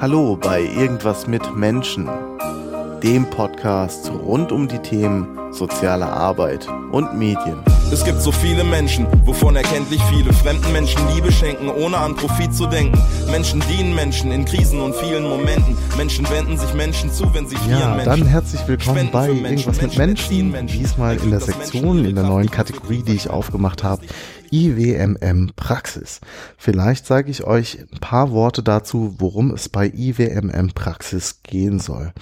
Hallo bei Irgendwas mit Menschen, dem Podcast rund um die Themen soziale Arbeit und Medien. Es gibt so viele Menschen, wovon erkenntlich viele fremden Menschen Liebe schenken, ohne an Profit zu denken. Menschen dienen Menschen in Krisen und vielen Momenten. Menschen wenden sich Menschen zu, wenn sie fliehen. Ja, dann herzlich willkommen bei Irgendwas mit Menschen. Diesmal in der Sektion, in der neuen Kategorie, die ich aufgemacht habe. IWMM Praxis. Vielleicht sage ich euch ein paar Worte dazu, worum es bei IWMM Praxis gehen soll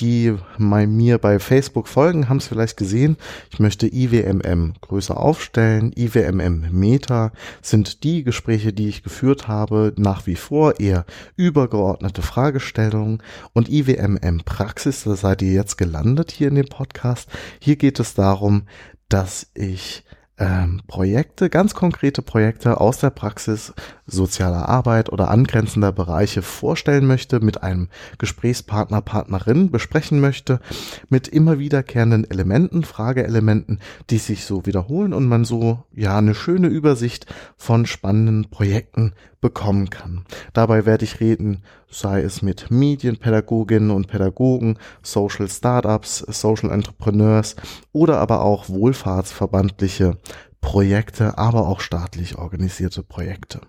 die bei mir bei Facebook folgen, haben es vielleicht gesehen. Ich möchte IWMM größer aufstellen. IWMM Meta sind die Gespräche, die ich geführt habe, nach wie vor eher übergeordnete Fragestellungen. Und IWMM Praxis, da seid ihr jetzt gelandet hier in dem Podcast. Hier geht es darum, dass ich ähm, Projekte, ganz konkrete Projekte aus der Praxis sozialer Arbeit oder angrenzender Bereiche vorstellen möchte, mit einem Gesprächspartner, Partnerin besprechen möchte, mit immer wiederkehrenden Elementen, Frageelementen, die sich so wiederholen und man so, ja, eine schöne Übersicht von spannenden Projekten bekommen kann. Dabei werde ich reden, sei es mit Medienpädagoginnen und Pädagogen, Social Startups, Social Entrepreneurs oder aber auch wohlfahrtsverbandliche Projekte, aber auch staatlich organisierte Projekte.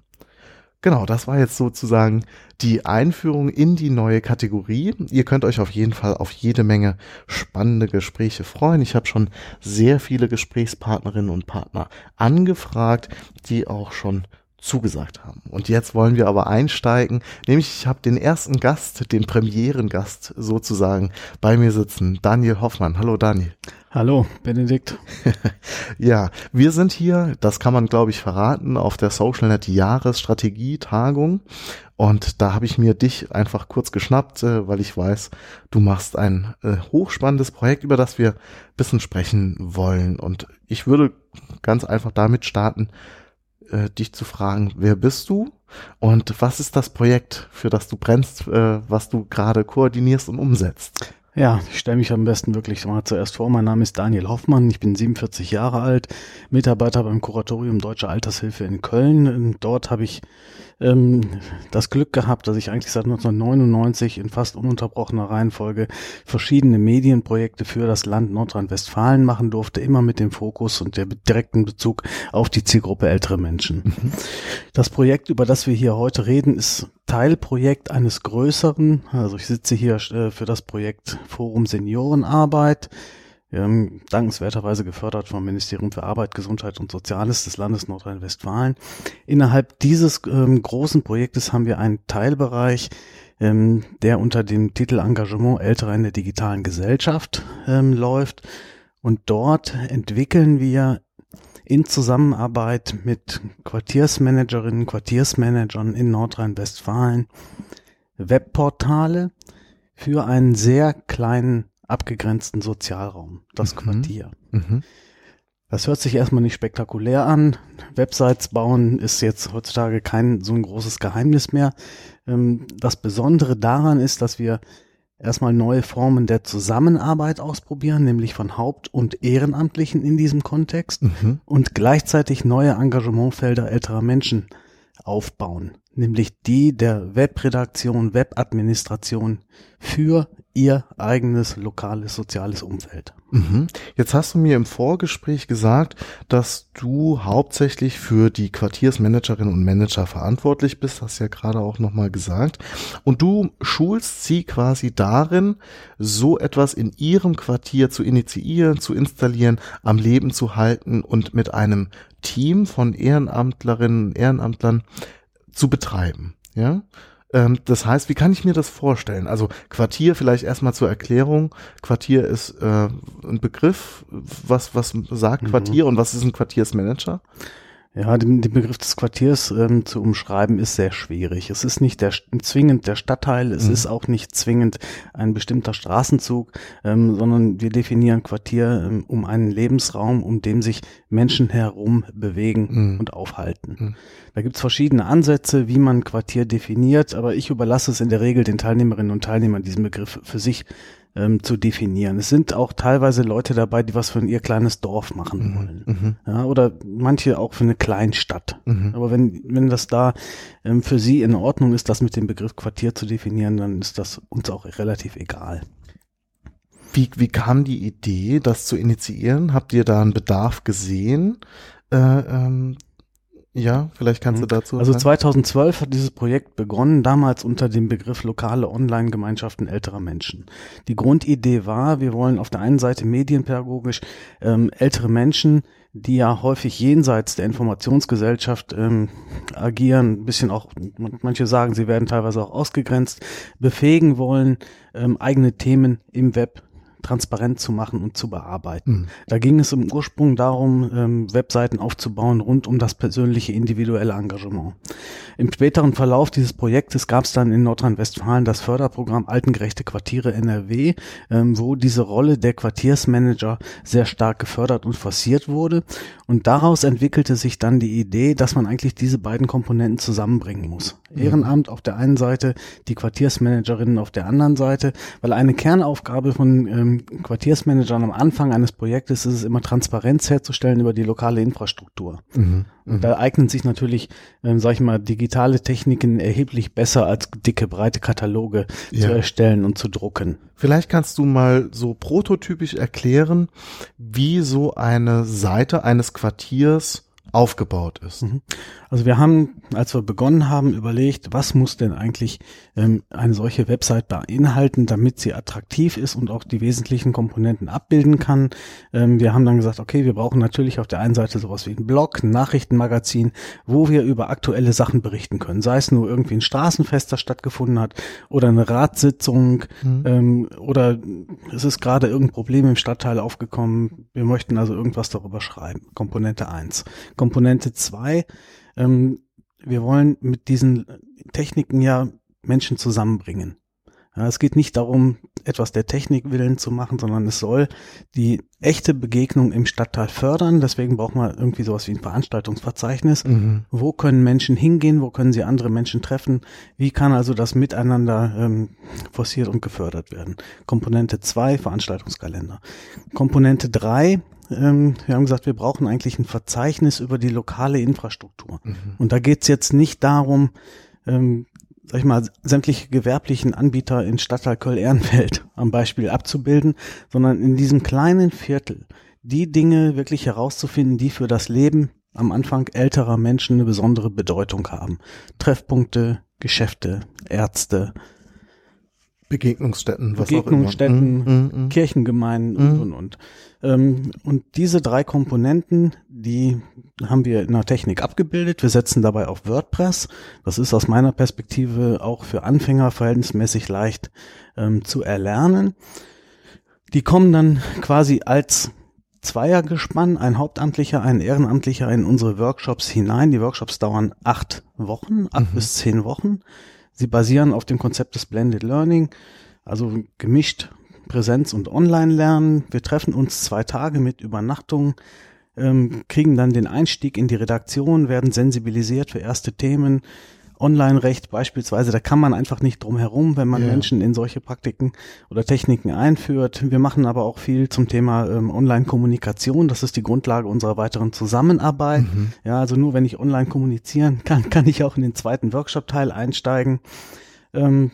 Genau, das war jetzt sozusagen die Einführung in die neue Kategorie. Ihr könnt euch auf jeden Fall auf jede Menge spannende Gespräche freuen. Ich habe schon sehr viele Gesprächspartnerinnen und Partner angefragt, die auch schon zugesagt haben. Und jetzt wollen wir aber einsteigen, nämlich ich habe den ersten Gast, den Premierengast sozusagen bei mir sitzen, Daniel Hoffmann. Hallo Daniel. Hallo, Benedikt. ja, wir sind hier, das kann man glaube ich verraten, auf der SocialNet Jahresstrategie-Tagung. Und da habe ich mir dich einfach kurz geschnappt, äh, weil ich weiß, du machst ein äh, hochspannendes Projekt, über das wir bisschen sprechen wollen. Und ich würde ganz einfach damit starten, äh, dich zu fragen, wer bist du und was ist das Projekt, für das du brennst, äh, was du gerade koordinierst und umsetzt? Ja, ich stelle mich am besten wirklich mal zuerst vor. Mein Name ist Daniel Hoffmann, ich bin 47 Jahre alt, Mitarbeiter beim Kuratorium Deutsche Altershilfe in Köln. Dort habe ich ähm, das Glück gehabt, dass ich eigentlich seit 1999 in fast ununterbrochener Reihenfolge verschiedene Medienprojekte für das Land Nordrhein-Westfalen machen durfte, immer mit dem Fokus und der direkten Bezug auf die Zielgruppe ältere Menschen. Mhm. Das Projekt, über das wir hier heute reden, ist Teilprojekt eines größeren, also ich sitze hier äh, für das Projekt Forum Seniorenarbeit ähm, dankenswerterweise gefördert vom Ministerium für Arbeit, Gesundheit und Soziales des Landes Nordrhein-Westfalen. Innerhalb dieses ähm, großen Projektes haben wir einen Teilbereich, ähm, der unter dem Titel Engagement Älterer in der digitalen Gesellschaft ähm, läuft. Und dort entwickeln wir in Zusammenarbeit mit Quartiersmanagerinnen, Quartiersmanagern in Nordrhein-Westfalen Webportale für einen sehr kleinen abgegrenzten Sozialraum, das mhm. Quartier. Mhm. Das hört sich erstmal nicht spektakulär an. Websites bauen ist jetzt heutzutage kein so ein großes Geheimnis mehr. Ähm, das Besondere daran ist, dass wir erstmal neue Formen der Zusammenarbeit ausprobieren, nämlich von Haupt- und Ehrenamtlichen in diesem Kontext mhm. und gleichzeitig neue Engagementfelder älterer Menschen aufbauen, nämlich die der Webredaktion, Webadministration für ihr eigenes lokales soziales Umfeld. Mhm. Jetzt hast du mir im Vorgespräch gesagt, dass du hauptsächlich für die Quartiersmanagerinnen und Manager verantwortlich bist, hast ja gerade auch nochmal gesagt. Und du schulst sie quasi darin, so etwas in ihrem Quartier zu initiieren, zu installieren, am Leben zu halten und mit einem Team von Ehrenamtlerinnen und Ehrenamtlern zu betreiben. Ja, ähm, das heißt, wie kann ich mir das vorstellen? Also Quartier vielleicht erstmal zur Erklärung. Quartier ist äh, ein Begriff. Was, was sagt mhm. Quartier und was ist ein Quartiersmanager? Ja, den, den Begriff des Quartiers ähm, zu umschreiben ist sehr schwierig. Es ist nicht der, zwingend der Stadtteil, es mhm. ist auch nicht zwingend ein bestimmter Straßenzug, ähm, sondern wir definieren Quartier ähm, um einen Lebensraum, um dem sich Menschen herum bewegen mhm. und aufhalten. Mhm. Da gibt's verschiedene Ansätze, wie man Quartier definiert, aber ich überlasse es in der Regel den Teilnehmerinnen und Teilnehmern, diesen Begriff für sich ähm, zu definieren. Es sind auch teilweise Leute dabei, die was für ihr kleines Dorf machen mhm. wollen. Mhm. Ja, oder manche auch für eine Kleinstadt. Mhm. Aber wenn, wenn das da ähm, für sie in Ordnung ist, das mit dem Begriff Quartier zu definieren, dann ist das uns auch relativ egal. Wie, wie kam die Idee, das zu initiieren? Habt ihr da einen Bedarf gesehen? Äh, ähm, ja, vielleicht kannst du mhm. dazu. Also 2012 hat dieses Projekt begonnen, damals unter dem Begriff lokale Online-Gemeinschaften älterer Menschen. Die Grundidee war, wir wollen auf der einen Seite medienpädagogisch ähm, ältere Menschen, die ja häufig jenseits der Informationsgesellschaft ähm, agieren, ein bisschen auch, manche sagen, sie werden teilweise auch ausgegrenzt, befähigen wollen, ähm, eigene Themen im Web transparent zu machen und zu bearbeiten. Mhm. Da ging es im Ursprung darum, ähm, Webseiten aufzubauen rund um das persönliche individuelle Engagement. Im späteren Verlauf dieses Projektes gab es dann in Nordrhein-Westfalen das Förderprogramm Altengerechte Quartiere NRW, ähm, wo diese Rolle der Quartiersmanager sehr stark gefördert und forciert wurde. Und daraus entwickelte sich dann die Idee, dass man eigentlich diese beiden Komponenten zusammenbringen muss. Mhm. Ehrenamt auf der einen Seite, die Quartiersmanagerinnen auf der anderen Seite, weil eine Kernaufgabe von ähm, Quartiersmanagern am Anfang eines Projektes ist es immer Transparenz herzustellen über die lokale Infrastruktur. Mhm. Mhm. Da eignen sich natürlich, ähm, sag ich mal, digitale Techniken erheblich besser als dicke, breite Kataloge ja. zu erstellen und zu drucken. Vielleicht kannst du mal so prototypisch erklären, wie so eine Seite eines Quartiers aufgebaut ist. Mhm. Also wir haben, als wir begonnen haben, überlegt, was muss denn eigentlich ähm, eine solche Website beinhalten, damit sie attraktiv ist und auch die wesentlichen Komponenten abbilden kann. Ähm, wir haben dann gesagt, okay, wir brauchen natürlich auf der einen Seite sowas wie ein Blog, ein Nachrichtenmagazin, wo wir über aktuelle Sachen berichten können. Sei es nur irgendwie ein Straßenfest, das stattgefunden hat, oder eine Ratssitzung, mhm. ähm, oder es ist gerade irgendein Problem im Stadtteil aufgekommen. Wir möchten also irgendwas darüber schreiben. Komponente eins. Komponente zwei ähm, wir wollen mit diesen Techniken ja Menschen zusammenbringen. Ja, es geht nicht darum, etwas der Technik willen zu machen, sondern es soll die echte Begegnung im Stadtteil fördern. Deswegen braucht man irgendwie sowas wie ein Veranstaltungsverzeichnis. Mhm. Wo können Menschen hingehen? Wo können sie andere Menschen treffen? Wie kann also das Miteinander ähm, forciert und gefördert werden? Komponente zwei Veranstaltungskalender. Komponente drei ähm, wir haben gesagt, wir brauchen eigentlich ein Verzeichnis über die lokale Infrastruktur. Mhm. Und da geht's jetzt nicht darum, ähm, sag ich mal, sämtliche gewerblichen Anbieter in Stadtteil Köln-Ehrenfeld am Beispiel abzubilden, sondern in diesem kleinen Viertel die Dinge wirklich herauszufinden, die für das Leben am Anfang älterer Menschen eine besondere Bedeutung haben. Treffpunkte, Geschäfte, Ärzte, Begegnungsstätten, was Begegnungsstätten, auch immer. Mm, mm, mm. Kirchengemeinden und, mm. und, und. Ähm, und diese drei Komponenten, die haben wir in der Technik abgebildet. Wir setzen dabei auf WordPress. Das ist aus meiner Perspektive auch für Anfänger verhältnismäßig leicht ähm, zu erlernen. Die kommen dann quasi als Zweiergespann, ein Hauptamtlicher, ein Ehrenamtlicher in unsere Workshops hinein. Die Workshops dauern acht Wochen, acht mhm. bis zehn Wochen. Sie basieren auf dem Konzept des Blended Learning, also gemischt Präsenz und Online-Lernen. Wir treffen uns zwei Tage mit Übernachtung, ähm, kriegen dann den Einstieg in die Redaktion, werden sensibilisiert für erste Themen. Online-Recht beispielsweise, da kann man einfach nicht drum herum, wenn man ja. Menschen in solche Praktiken oder Techniken einführt. Wir machen aber auch viel zum Thema ähm, Online-Kommunikation. Das ist die Grundlage unserer weiteren Zusammenarbeit. Mhm. Ja, also nur wenn ich online kommunizieren kann, kann ich auch in den zweiten Workshop-Teil einsteigen. Ähm,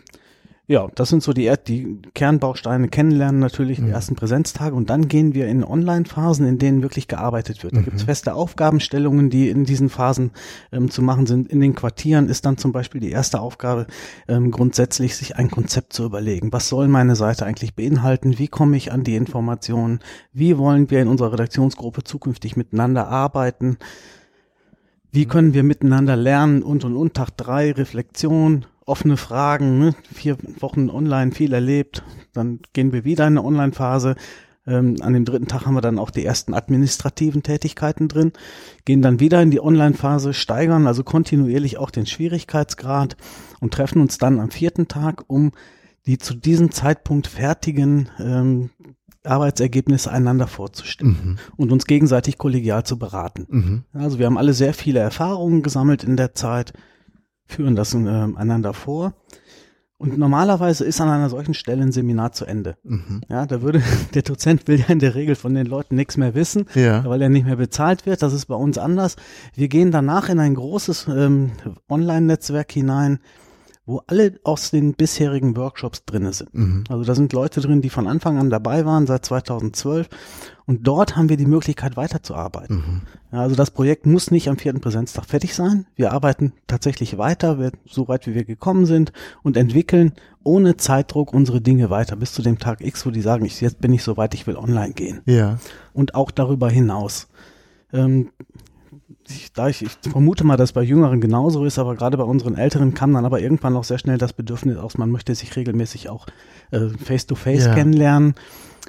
ja, das sind so die, die Kernbausteine kennenlernen natürlich mhm. die ersten Präsenztage und dann gehen wir in Online-Phasen, in denen wirklich gearbeitet wird. Da mhm. gibt es feste Aufgabenstellungen, die in diesen Phasen ähm, zu machen sind. In den Quartieren ist dann zum Beispiel die erste Aufgabe ähm, grundsätzlich, sich ein Konzept zu überlegen. Was soll meine Seite eigentlich beinhalten? Wie komme ich an die Informationen? Wie wollen wir in unserer Redaktionsgruppe zukünftig miteinander arbeiten? Wie können wir miteinander lernen und und und Tag drei Reflexion offene Fragen, ne? vier Wochen online viel erlebt, dann gehen wir wieder in eine Online-Phase. Ähm, an dem dritten Tag haben wir dann auch die ersten administrativen Tätigkeiten drin, gehen dann wieder in die Online-Phase, steigern also kontinuierlich auch den Schwierigkeitsgrad und treffen uns dann am vierten Tag, um die zu diesem Zeitpunkt fertigen ähm, Arbeitsergebnisse einander vorzustellen mhm. und uns gegenseitig kollegial zu beraten. Mhm. Also wir haben alle sehr viele Erfahrungen gesammelt in der Zeit, führen das äh, einander vor. Und normalerweise ist an einer solchen Stelle ein Seminar zu Ende. Mhm. Ja, da würde, der Dozent will ja in der Regel von den Leuten nichts mehr wissen, ja. weil er nicht mehr bezahlt wird. Das ist bei uns anders. Wir gehen danach in ein großes ähm, Online-Netzwerk hinein, wo alle aus den bisherigen Workshops drinne sind. Mhm. Also da sind Leute drin, die von Anfang an dabei waren, seit 2012. Und dort haben wir die Möglichkeit weiterzuarbeiten. Mhm. Ja, also das Projekt muss nicht am vierten Präsenztag fertig sein. Wir arbeiten tatsächlich weiter, so weit wie wir gekommen sind und entwickeln ohne Zeitdruck unsere Dinge weiter bis zu dem Tag X, wo die sagen, ich, jetzt bin ich so weit, ich will online gehen. Ja. Und auch darüber hinaus. Ähm, ich, da ich, ich vermute mal, dass bei Jüngeren genauso ist, aber gerade bei unseren Älteren kam dann aber irgendwann auch sehr schnell das Bedürfnis aus, man möchte sich regelmäßig auch äh, face-to-face -face ja. kennenlernen.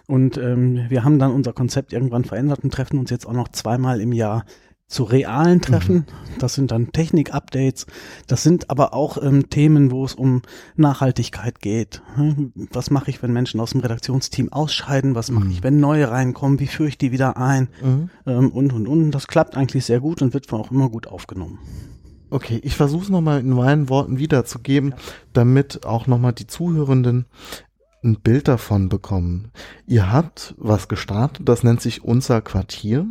Und ähm, wir haben dann unser Konzept irgendwann verändert und treffen uns jetzt auch noch zweimal im Jahr zu realen Treffen. Mhm. Das sind dann Technik-Updates. Das sind aber auch ähm, Themen, wo es um Nachhaltigkeit geht. Hm? Was mache ich, wenn Menschen aus dem Redaktionsteam ausscheiden? Was mache mhm. ich, wenn neue reinkommen? Wie führe ich die wieder ein? Mhm. Ähm, und, und, und. Das klappt eigentlich sehr gut und wird auch immer gut aufgenommen. Okay, ich versuche es nochmal in meinen Worten wiederzugeben, damit auch nochmal die Zuhörenden ein Bild davon bekommen. Ihr habt was gestartet, das nennt sich unser Quartier.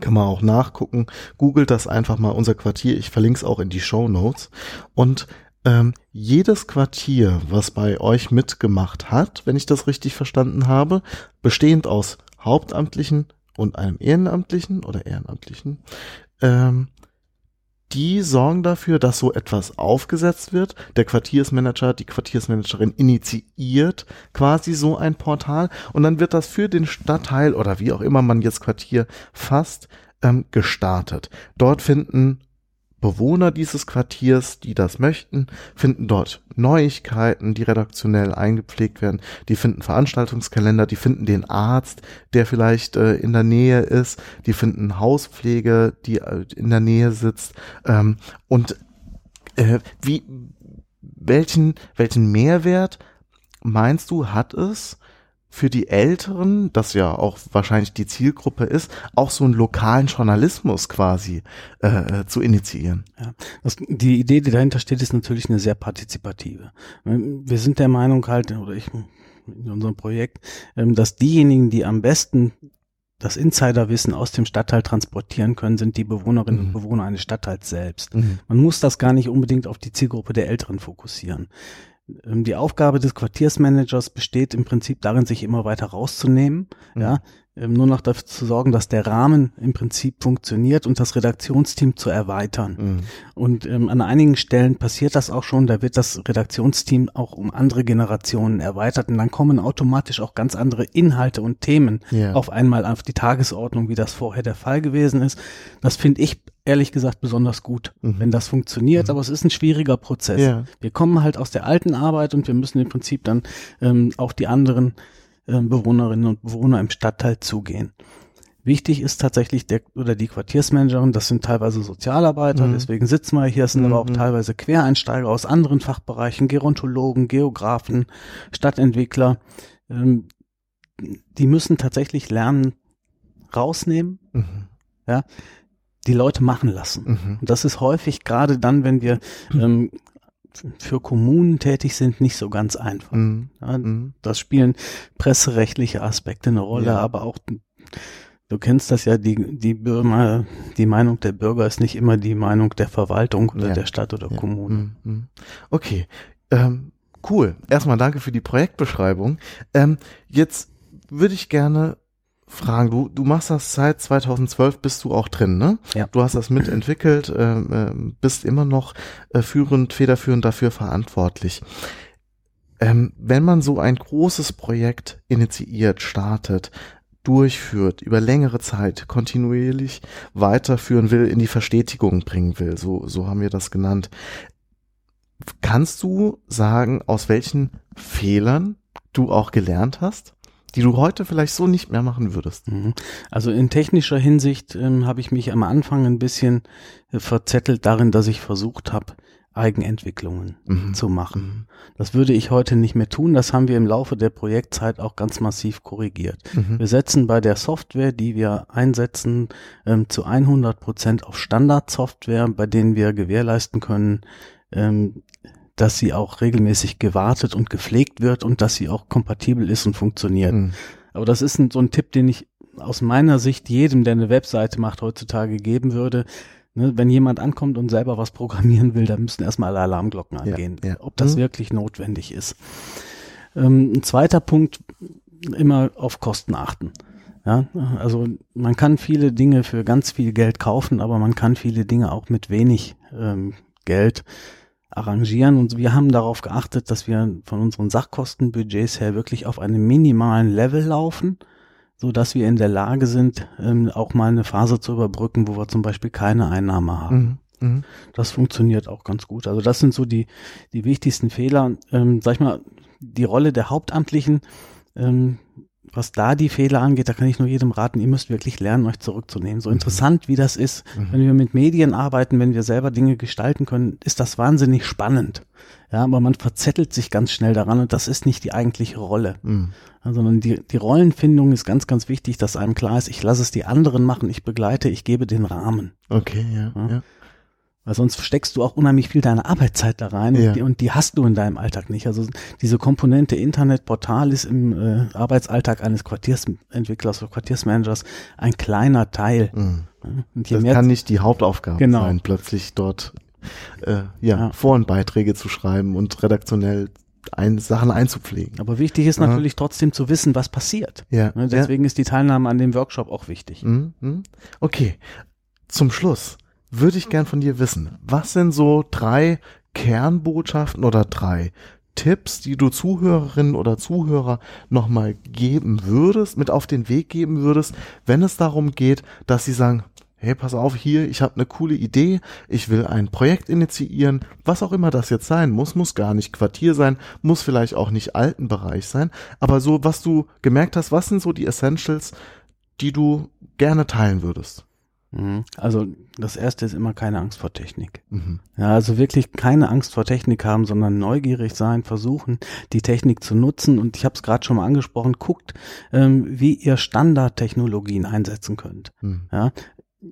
Kann man auch nachgucken. Googelt das einfach mal unser Quartier. Ich verlinke es auch in die Show Notes. Und ähm, jedes Quartier, was bei euch mitgemacht hat, wenn ich das richtig verstanden habe, bestehend aus Hauptamtlichen und einem Ehrenamtlichen oder Ehrenamtlichen, ähm, die sorgen dafür, dass so etwas aufgesetzt wird. Der Quartiersmanager, die Quartiersmanagerin initiiert quasi so ein Portal und dann wird das für den Stadtteil oder wie auch immer man jetzt Quartier fasst, ähm, gestartet. Dort finden Bewohner dieses Quartiers, die das möchten, finden dort Neuigkeiten, die redaktionell eingepflegt werden. Die finden Veranstaltungskalender, die finden den Arzt, der vielleicht äh, in der Nähe ist, die finden Hauspflege, die äh, in der Nähe sitzt. Ähm, und äh, wie welchen welchen Mehrwert meinst du hat es? Für die Älteren, das ja auch wahrscheinlich die Zielgruppe ist, auch so einen lokalen Journalismus quasi äh, äh, zu initiieren. Ja, das, die Idee, die dahinter steht, ist natürlich eine sehr partizipative. Wir sind der Meinung halt, oder ich in unserem Projekt, ähm, dass diejenigen, die am besten das Insiderwissen aus dem Stadtteil transportieren können, sind die Bewohnerinnen mhm. und Bewohner eines Stadtteils selbst. Mhm. Man muss das gar nicht unbedingt auf die Zielgruppe der Älteren fokussieren. Ähm, die Aufgabe des Quartiersmanagers besteht im Prinzip darin, sich immer weiter rauszunehmen, mhm. ja, nur noch dafür zu sorgen, dass der Rahmen im Prinzip funktioniert und das Redaktionsteam zu erweitern. Mhm. Und ähm, an einigen Stellen passiert das auch schon, da wird das Redaktionsteam auch um andere Generationen erweitert und dann kommen automatisch auch ganz andere Inhalte und Themen yeah. auf einmal auf die Tagesordnung, wie das vorher der Fall gewesen ist. Das finde ich ehrlich gesagt besonders gut, mhm. wenn das funktioniert, mhm. aber es ist ein schwieriger Prozess. Yeah. Wir kommen halt aus der alten Arbeit und wir müssen im Prinzip dann ähm, auch die anderen Bewohnerinnen und Bewohner im Stadtteil zugehen. Wichtig ist tatsächlich der oder die Quartiersmanagerin, das sind teilweise Sozialarbeiter, mhm. deswegen sitzen wir hier, es sind mhm. aber auch mhm. teilweise Quereinsteiger aus anderen Fachbereichen, Gerontologen, Geografen, Stadtentwickler. Ähm, die müssen tatsächlich lernen, rausnehmen, mhm. ja, die Leute machen lassen. Mhm. Und das ist häufig gerade dann, wenn wir ähm, für Kommunen tätig sind, nicht so ganz einfach. Mhm. Ja, mhm. das spielen presserechtliche Aspekte eine Rolle, ja. aber auch Du kennst das ja, die, die, Bürger, die Meinung der Bürger ist nicht immer die Meinung der Verwaltung oder ja. der Stadt oder ja. Kommune. Mhm. mhm. Okay, ähm, cool. Erstmal danke für die Projektbeschreibung. Ähm, jetzt würde ich gerne fragen. Du, du machst das seit 2012, bist du auch drin, ne? Ja. Du hast das mitentwickelt, äh, äh, bist immer noch äh, führend, federführend dafür verantwortlich. Ähm, wenn man so ein großes Projekt initiiert, startet, durchführt, über längere Zeit kontinuierlich weiterführen will, in die Verstetigung bringen will, so, so haben wir das genannt. Kannst du sagen, aus welchen Fehlern du auch gelernt hast? Die du heute vielleicht so nicht mehr machen würdest? Mhm. Also in technischer Hinsicht ähm, habe ich mich am Anfang ein bisschen äh, verzettelt darin, dass ich versucht habe, Eigenentwicklungen mhm. zu machen. Mhm. Das würde ich heute nicht mehr tun. Das haben wir im Laufe der Projektzeit auch ganz massiv korrigiert. Mhm. Wir setzen bei der Software, die wir einsetzen, ähm, zu 100 Prozent auf Standardsoftware, bei denen wir gewährleisten können, ähm, dass sie auch regelmäßig gewartet und gepflegt wird und dass sie auch kompatibel ist und funktioniert. Mhm. Aber das ist ein, so ein Tipp, den ich aus meiner Sicht jedem, der eine Webseite macht, heutzutage geben würde. Ne, wenn jemand ankommt und selber was programmieren will, dann müssen erstmal alle Alarmglocken angehen, ja, ja. ob das mhm. wirklich notwendig ist. Ähm, ein zweiter Punkt, immer auf Kosten achten. Ja, also man kann viele Dinge für ganz viel Geld kaufen, aber man kann viele Dinge auch mit wenig ähm, Geld arrangieren. Und wir haben darauf geachtet, dass wir von unseren Sachkostenbudgets her wirklich auf einem minimalen Level laufen, so dass wir in der Lage sind, ähm, auch mal eine Phase zu überbrücken, wo wir zum Beispiel keine Einnahme haben. Mhm. mhm. Das funktioniert auch ganz gut. Also das sind so die, die wichtigsten Fehler. Ähm, sag ich mal, die Rolle der Hauptamtlichen ähm, was da die Fehler angeht, da kann ich nur jedem raten, ihr müsst wirklich lernen, euch zurückzunehmen. So mhm. interessant wie das ist, mhm. wenn wir mit Medien arbeiten, wenn wir selber Dinge gestalten können, ist das wahnsinnig spannend. Ja, aber man verzettelt sich ganz schnell daran und das ist nicht die eigentliche Rolle. Mhm. Sondern die, die Rollenfindung ist ganz, ganz wichtig, dass einem klar ist, ich lasse es die anderen machen, ich begleite, ich gebe den Rahmen. Okay, ja. ja. ja. Weil sonst steckst du auch unheimlich viel deiner Arbeitszeit da rein ja. und, die, und, die, hast du in deinem Alltag nicht. Also diese Komponente Internetportal ist im äh, Arbeitsalltag eines Quartiersentwicklers oder Quartiersmanagers ein kleiner Teil. Mhm. das kann nicht die Hauptaufgabe genau. sein, plötzlich dort äh, ja, ja. Vor- und Beiträge zu schreiben und redaktionell ein, Sachen einzupflegen. Aber wichtig ist natürlich ja. trotzdem zu wissen, was passiert. Ja. Ne, deswegen ja. ist die Teilnahme an dem Workshop auch wichtig. Mhm. mhm. Okay, zum Schluss würde ich gern von dir wissen, was sind so drei Kernbotschaften oder drei Tipps, die du Zuhörerinnen oder Zuhörer nochmal geben würdest, mit auf den Weg geben würdest, wenn es darum geht, dass sie sagen, hey, pass auf, hier, ich habe eine coole Idee, ich will ein Projekt initiieren, was auch immer das jetzt sein muss, muss gar nicht Quartier sein, muss vielleicht auch nicht alten Bereich sein, aber so, was du gemerkt hast, was sind so die Essentials, die du gerne teilen würdest? Mhm. Also das erste ist immer keine Angst vor Technik. Mhm. Ja, also wirklich keine Angst vor Technik haben, sondern neugierig sein, versuchen, die Technik zu nutzen. Und ich habe es gerade schon mal angesprochen, guckt, ähm, wie ihr Standardtechnologien einsetzen könnt. Mhm. Ja,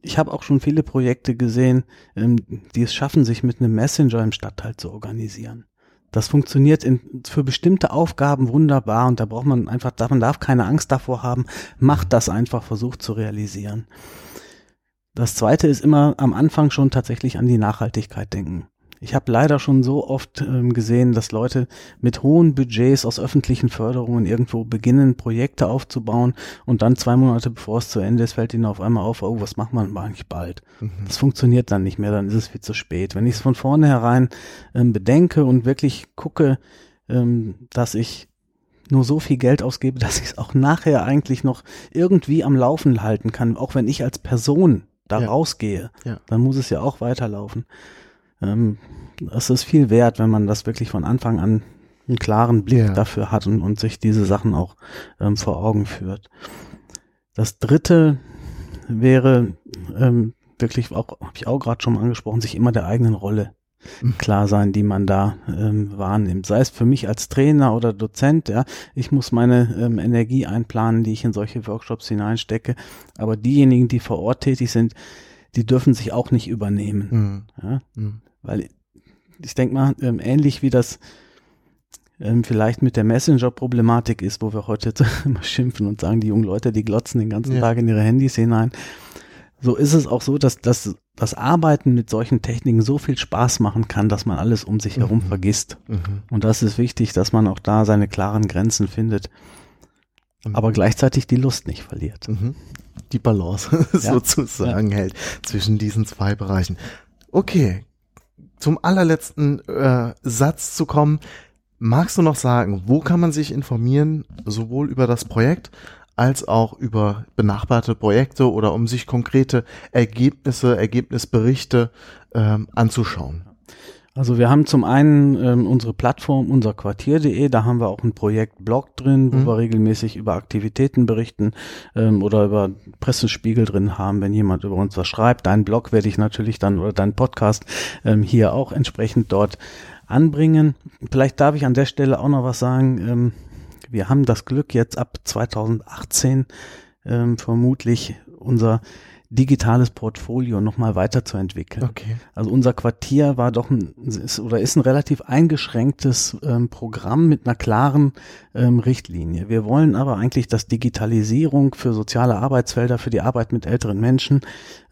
ich habe auch schon viele Projekte gesehen, ähm, die es schaffen, sich mit einem Messenger im Stadtteil zu organisieren. Das funktioniert in, für bestimmte Aufgaben wunderbar und da braucht man einfach, man darf keine Angst davor haben, macht das einfach, versucht zu realisieren. Das zweite ist immer am Anfang schon tatsächlich an die Nachhaltigkeit denken. Ich habe leider schon so oft ähm, gesehen, dass Leute mit hohen Budgets aus öffentlichen Förderungen irgendwo beginnen, Projekte aufzubauen und dann zwei Monate bevor es zu Ende ist, fällt ihnen auf einmal auf, oh, was macht man eigentlich bald? Mhm. Das funktioniert dann nicht mehr, dann ist es viel zu spät. Wenn ich es von vornherein ähm, bedenke und wirklich gucke, ähm, dass ich nur so viel Geld ausgebe, dass ich es auch nachher eigentlich noch irgendwie am Laufen halten kann, auch wenn ich als Person da ja. rausgehe, ja. dann muss es ja auch weiterlaufen. Ähm, es ist viel wert, wenn man das wirklich von Anfang an einen klaren Blick ja. dafür hat und, und, sich diese Sachen auch ähm, vor Augen führt. Das dritte wäre ähm, wirklich, auch habe ich auch gerade schon mal angesprochen, sich immer der eigenen Rolle klar sein, die man da ähm, wahrnimmt. Sei es für mich als Trainer oder Dozent, ja, ich muss meine ähm, Energie einplanen, die ich in solche Workshops hineinstecke. Aber diejenigen, die vor Ort tätig sind, die dürfen sich auch nicht übernehmen. Mhm. Ja? Mhm. Weil ich denke mal, ähm, ähnlich wie das ähm, vielleicht mit der Messenger-Problematik ist, wo wir heute immer schimpfen und sagen, die jungen Leute, die glotzen den ganzen ja. Tag in ihre Handys hinein so ist es auch so, dass, dass das Arbeiten mit solchen Techniken so viel Spaß machen kann, dass man alles um sich herum mhm. vergisst. Mhm. Und das ist wichtig, dass man auch da seine klaren Grenzen findet, mhm. aber gleichzeitig die Lust nicht verliert. Mhm. Die Balance sozusagen ja. hält zwischen diesen zwei Bereichen. Okay, zum allerletzten äh, Satz zu kommen. Magst du noch sagen, wo kann man sich informieren, sowohl über das Projekt als auch über benachbarte Projekte oder um sich konkrete Ergebnisse, Ergebnisberichte ähm, anzuschauen. Also wir haben zum einen ähm, unsere Plattform unser Quartier.de, da haben wir auch ein Projektblog drin, wo mhm. wir regelmäßig über Aktivitäten berichten ähm, oder über Pressespiegel drin haben, wenn jemand über uns was schreibt. Dein Blog werde ich natürlich dann oder dein Podcast ähm, hier auch entsprechend dort anbringen. Vielleicht darf ich an der Stelle auch noch was sagen. Ähm, wir haben das Glück jetzt ab 2018 ähm, vermutlich unser digitales Portfolio nochmal weiterzuentwickeln. Okay. Also unser Quartier war doch ein, ist, oder ist ein relativ eingeschränktes ähm, Programm mit einer klaren ähm, Richtlinie. Wir wollen aber eigentlich, dass Digitalisierung für soziale Arbeitsfelder, für die Arbeit mit älteren Menschen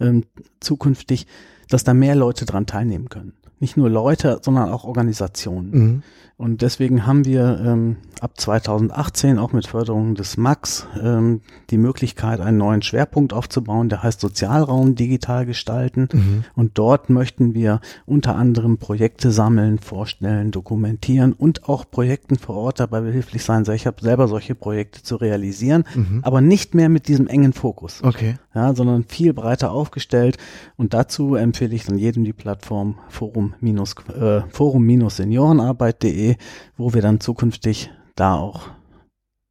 ähm, zukünftig, dass da mehr Leute dran teilnehmen können. Nicht nur Leute, sondern auch Organisationen. Mhm. Und deswegen haben wir ähm, ab 2018 auch mit Förderung des MAX ähm, die Möglichkeit, einen neuen Schwerpunkt aufzubauen, der heißt Sozialraum digital gestalten. Mhm. Und dort möchten wir unter anderem Projekte sammeln, vorstellen, dokumentieren und auch Projekten vor Ort dabei behilflich sein. Ich habe selber solche Projekte zu realisieren, Mhm. aber nicht mehr mit diesem engen Fokus Okay. ja, sondern viel breiter aufgestellt. Und dazu empfehle ich dann jedem die Plattform forum äh, forum-seniorenarbeit.de, wo wir dann zukünftig da auch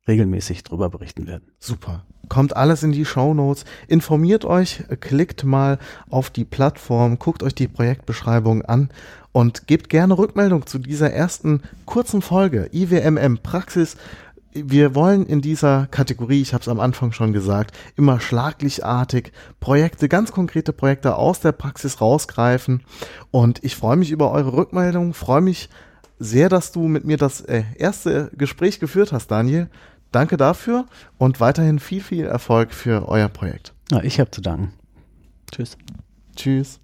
regelmäßig drüber berichten werden. Super. Kommt alles in die Show Notes. Informiert euch, klickt mal auf die Plattform, guckt euch die Projektbeschreibung an und gebt gerne Rückmeldung zu dieser ersten kurzen Folge IWMM Praxis. Wir wollen in dieser Kategorie, ich habe es am Anfang schon gesagt, immer schlaglichartig Projekte, ganz konkrete Projekte aus der Praxis rausgreifen. Und ich freue mich über eure Rückmeldung, freue mich sehr, dass du mit mir das äh, erste Gespräch geführt hast, Daniel. Danke dafür und weiterhin viel, viel Erfolg für euer Projekt. Ja, ich habe zu danken. Tschüss. Tschüss.